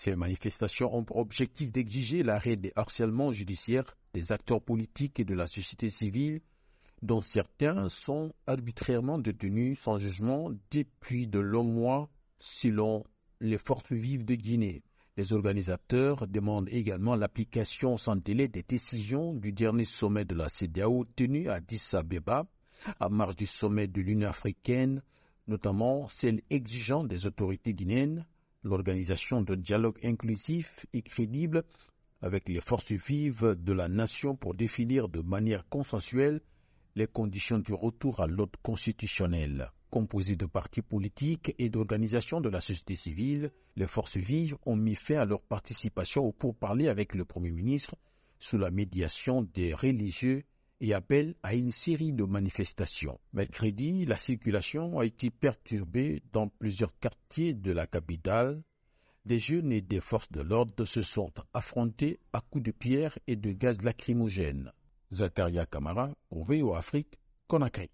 Ces manifestations ont pour objectif d'exiger l'arrêt des harcèlements judiciaires des acteurs politiques et de la société civile, dont certains sont arbitrairement détenus sans jugement depuis de longs mois, selon les forces vives de Guinée. Les organisateurs demandent également l'application sans délai des décisions du dernier sommet de la CDAO tenu à Addis Abeba, à marge du sommet de l'Union africaine, notamment celle exigeant des autorités guinéennes l'organisation d'un dialogue inclusif et crédible avec les forces vives de la nation pour définir de manière consensuelle les conditions du retour à l'ordre constitutionnel. Composé de partis politiques et d'organisations de la société civile, les forces vives ont mis fin à leur participation au pourparler avec le Premier ministre sous la médiation des religieux et appellent à une série de manifestations. Mercredi, la circulation a été perturbée dans plusieurs quartiers de la capitale. Des jeunes et des forces de l'ordre se sont affrontés à coups de pierre et de gaz lacrymogène. Zakaria Kamara, au Afrique, Conakry.